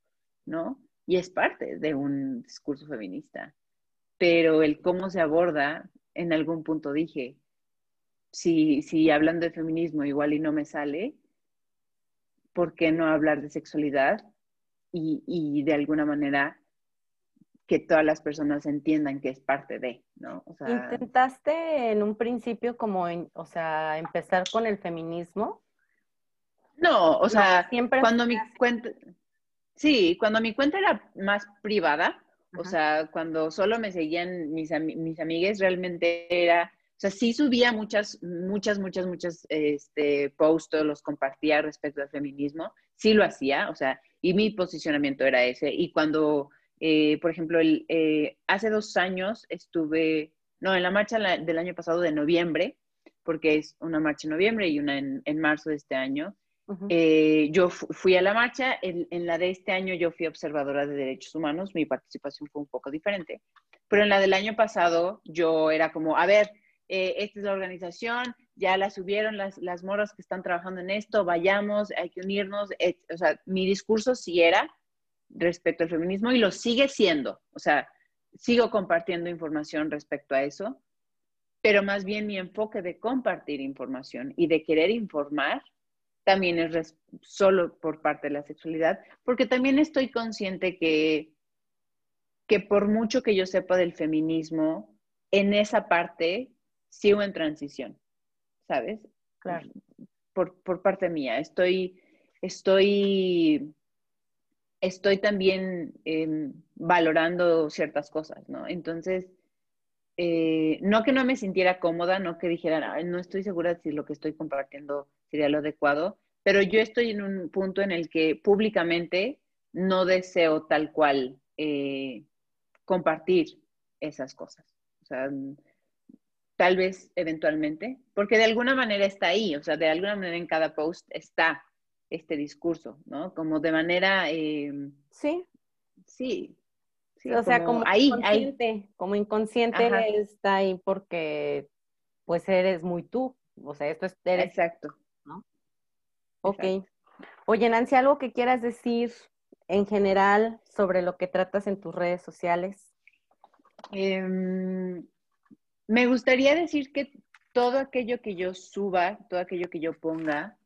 Speaker 2: ¿no? Y es parte de un discurso feminista. Pero el cómo se aborda, en algún punto dije, si, si hablando de feminismo igual y no me sale, ¿por qué no hablar de sexualidad y, de alguna manera que todas las personas entiendan que es parte de, ¿no?
Speaker 1: ¿Intentaste en un principio como, o sea, empezar con el feminismo?
Speaker 2: No, o sea, siempre cuando mi cuenta, sí, cuando mi cuenta era más privada, o sea, cuando solo me seguían mis, mis amigas, realmente era, o sea, sí subía muchas, muchas, muchas, muchas este, posts, los compartía respecto al feminismo, sí lo hacía, o sea, y mi posicionamiento era ese. Y cuando, eh, por ejemplo, el, eh, hace dos años estuve, no, en la marcha del año pasado de noviembre, porque es una marcha en noviembre y una en, marzo de este año, eh, yo fui a la marcha, en, en, la de este año yo fui observadora de derechos humanos, mi participación fue un poco diferente, pero en la del año pasado yo era como, a ver, esta es la organización, ya la subieron las, las moras que están trabajando en esto, vayamos, hay que unirnos. o sea, mi discurso sí era respecto al feminismo y lo sigue siendo. O sea, sigo compartiendo información respecto a eso, pero más bien mi enfoque de compartir información y de querer informar también es solo por parte de la sexualidad, porque también estoy consciente que, que por mucho que yo sepa del feminismo, en esa parte sigo en transición. ¿sabes?
Speaker 1: Claro.
Speaker 2: Por, por parte mía. Estoy, estoy, estoy también em, valorando ciertas cosas, ¿no? Entonces, eh, no que no me sintiera cómoda, no que dijera, no estoy segura si lo que estoy compartiendo sería lo adecuado, pero yo estoy en un punto en el que públicamente no deseo tal cual eh, compartir esas cosas. O sea, tal vez eventualmente, porque de alguna manera está ahí, o sea, de alguna manera en cada post está este discurso, ¿no? Como de manera...
Speaker 1: Em, sí.
Speaker 2: Sí.
Speaker 1: o sea, como ahí, inconsciente, como inconsciente está ahí porque pues eres muy tú, o sea, esto es...
Speaker 2: Exacto.
Speaker 1: Ok. Oye, Nancy, ¿algo que quieras decir en general sobre lo que tratas en tus redes sociales?
Speaker 2: Eh, me gustaría decir que todo aquello que yo suba, todo aquello que yo ponga,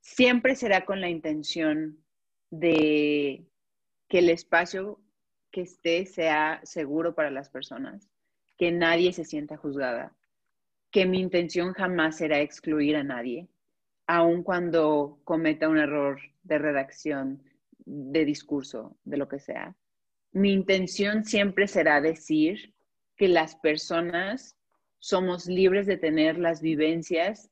Speaker 2: siempre será con la intención de que el espacio que esté sea seguro para las personas, que nadie se sienta juzgada, que mi intención jamás será excluir a nadie, aun cuando cometa un error de redacción, de discurso, de lo que sea. Mi intención siempre será decir que las personas somos libres de tener las vivencias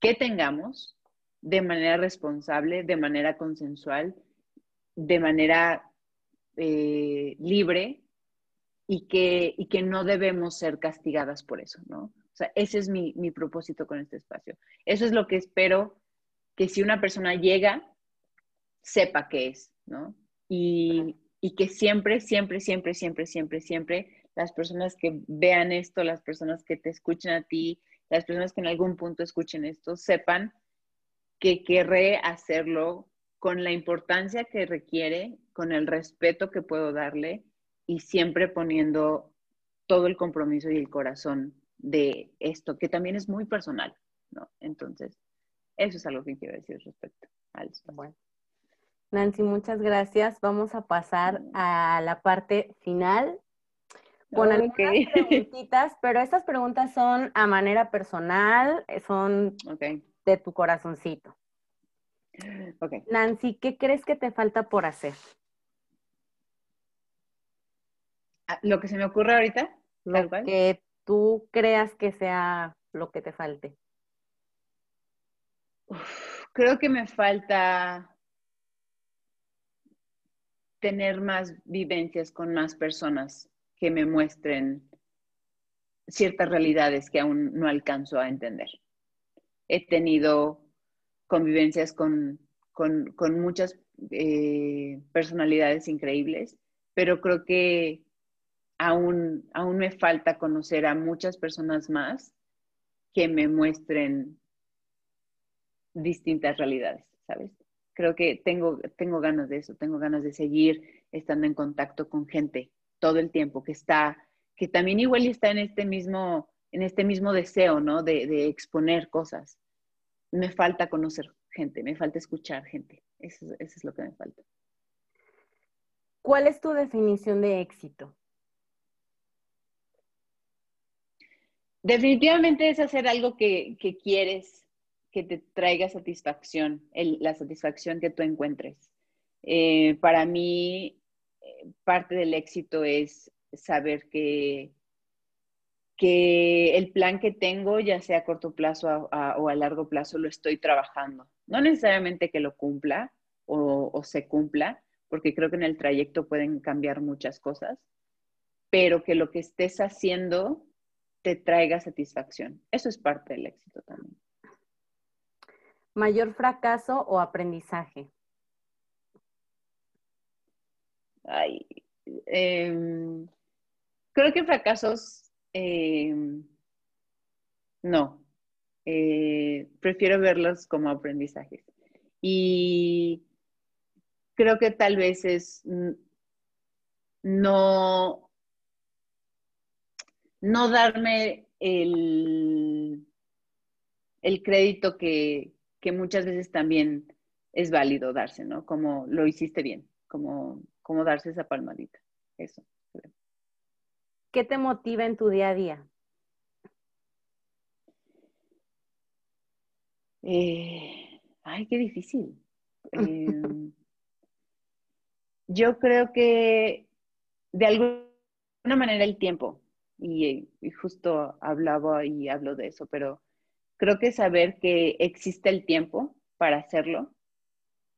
Speaker 2: que tengamos de manera responsable, de manera consensual de manera eh, libre y que, y que no debemos ser castigadas por eso, ¿no? O sea, ese es mi, mi propósito con este espacio. Eso es lo que espero que si una persona llega, sepa qué es, ¿no? Y, y que siempre, siempre, siempre, siempre, siempre, siempre las personas que vean esto, las personas que te escuchen a ti, las personas que en algún punto escuchen esto, sepan que querré hacerlo con la importancia que requiere, con el respeto que puedo darle y siempre poniendo todo el compromiso y el corazón de esto, que también es muy personal, ¿no? Entonces, eso es algo que quiero decir respecto al
Speaker 1: Bueno. Nancy, muchas gracias. Vamos a pasar a la parte final con algunas preguntitas, pero estas preguntas son a manera personal, son de tu corazoncito. Nancy, ¿qué crees que te falta por hacer?
Speaker 2: Ah, lo que se me ocurre ahorita.
Speaker 1: Lo que tú creas que sea lo que te falte.
Speaker 2: creo que me falta tener más vivencias con más personas que me muestren ciertas realidades que aún no alcanzo a entender. He tenido convivencias con, muchas eh, personalidades increíbles, pero creo que aún, aún me falta conocer a muchas personas más que me muestren distintas realidades, ¿sabes? Creo que tengo, tengo ganas de eso, tengo ganas de seguir estando en contacto con gente todo el tiempo, que está, que también igual está en este mismo, en este mismo deseo, ¿no? De, exponer cosas. Me falta conocer gente, me falta escuchar gente. eso es lo que me falta.
Speaker 1: ¿Cuál es tu definición de éxito?
Speaker 2: Definitivamente es hacer algo que, quieres, que te traiga satisfacción, la satisfacción que tú encuentres. Eh, para mí, parte del éxito es saber que, que el plan que tengo, ya sea a corto plazo o a largo plazo, lo estoy trabajando. No necesariamente que lo cumpla o se cumpla, porque creo que en el trayecto pueden cambiar muchas cosas, pero que lo que estés haciendo te traiga satisfacción. Eso es parte del éxito también.
Speaker 1: ¿Mayor fracaso o aprendizaje?
Speaker 2: Ay, em, creo que fracasos, em, no. Eh, prefiero verlos como aprendizajes. Y creo que tal vez es no no darme el, el crédito que, muchas veces también es válido darse, ¿no? Como lo hiciste bien, como, como darse esa palmadita. Eso.
Speaker 1: ¿Qué te motiva en tu día a día?
Speaker 2: Eh, ay, qué difícil. Em, yo creo que de alguna manera el tiempo y, justo hablaba y hablo de eso, pero creo que saber que existe el tiempo para hacerlo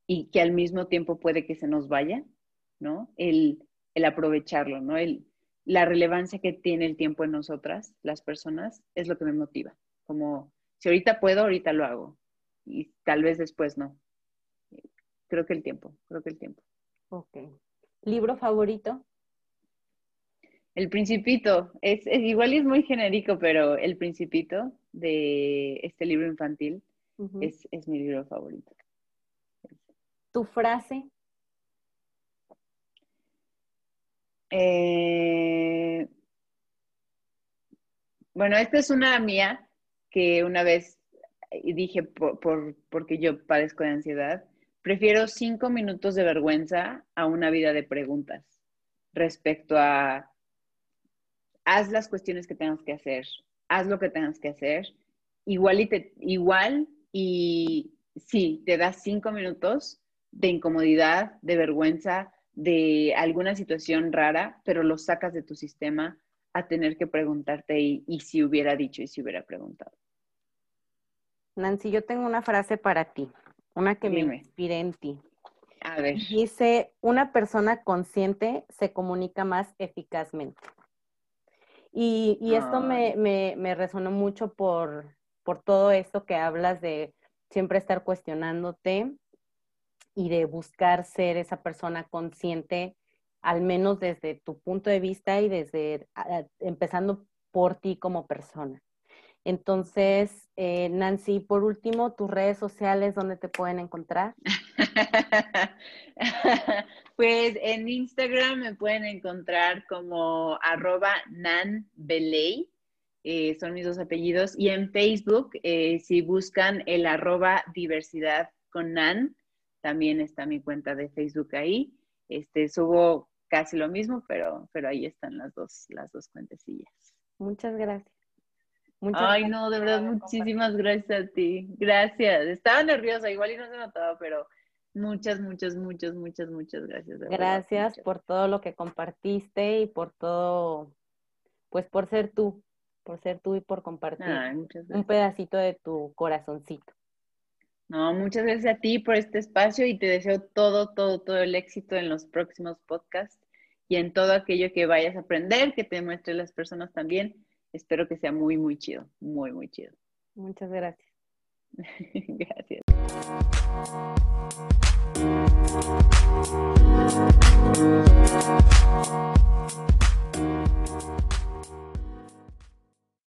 Speaker 2: y que al mismo tiempo puede que se nos vaya, ¿no? El, aprovecharlo, ¿no? El, la relevancia que tiene el tiempo en nosotras, las personas, es lo que me motiva. Como, si ahorita puedo, ahorita lo hago. Y tal vez después no. Creo que el tiempo, creo que el tiempo.
Speaker 1: Ok. ¿Libro favorito?
Speaker 2: El Principito, es, igual y es muy genérico, pero El Principito de este libro infantil es, mi libro favorito.
Speaker 1: ¿Tu frase?
Speaker 2: Eh, bueno, esta es una mía que una vez dije por, porque yo padezco de ansiedad. Prefiero cinco minutos de vergüenza a una vida de preguntas respecto a haz las cuestiones que tengas que hacer, haz lo que tengas que hacer, igual y, te, igual y sí, te das cinco minutos de incomodidad, de vergüenza, de alguna situación rara, pero lo sacas de tu sistema a tener que preguntarte y, si hubiera dicho y si hubiera preguntado.
Speaker 1: Nancy, yo tengo una frase para ti, una que me inspire en ti.
Speaker 2: A ver.
Speaker 1: Dice, una persona consciente se comunica más eficazmente. Y, esto me, me, resonó mucho por, por todo esto que hablas de siempre estar cuestionándote y de buscar ser esa persona consciente, al menos desde tu punto de vista y desde empezando por ti como persona. Entonces, eh, Nancy, por último, tus redes sociales, ¿dónde te pueden encontrar?
Speaker 2: pues en Instagram me pueden encontrar como arroba nanbeley, eh, son mis dos apellidos, y en Facebook, eh, si buscan el arroba diversidad con nan, también está mi cuenta de Facebook ahí. Este, subo casi lo mismo, pero, pero ahí están las dos, las dos cuentecillas.
Speaker 1: Muchas gracias.
Speaker 2: Ay, no, de verdad, muchísimas gracias a ti. Gracias. Estaba nerviosa, igual y no se notaba, pero muchas, muchas, muchas, muchas, muchas gracias.
Speaker 1: gracias por todo lo que compartiste y por todo, pues por ser tú, por ser tú y por compartir un pedacito de tu corazoncito.
Speaker 2: No, muchas gracias a ti por este espacio y te deseo todo, todo, todo el éxito en los próximos podcasts y en todo aquello que vayas a aprender, que te muestre las personas también espero que sea muy, muy chido, muy, muy chido.
Speaker 1: Muchas gracias.
Speaker 2: gracias.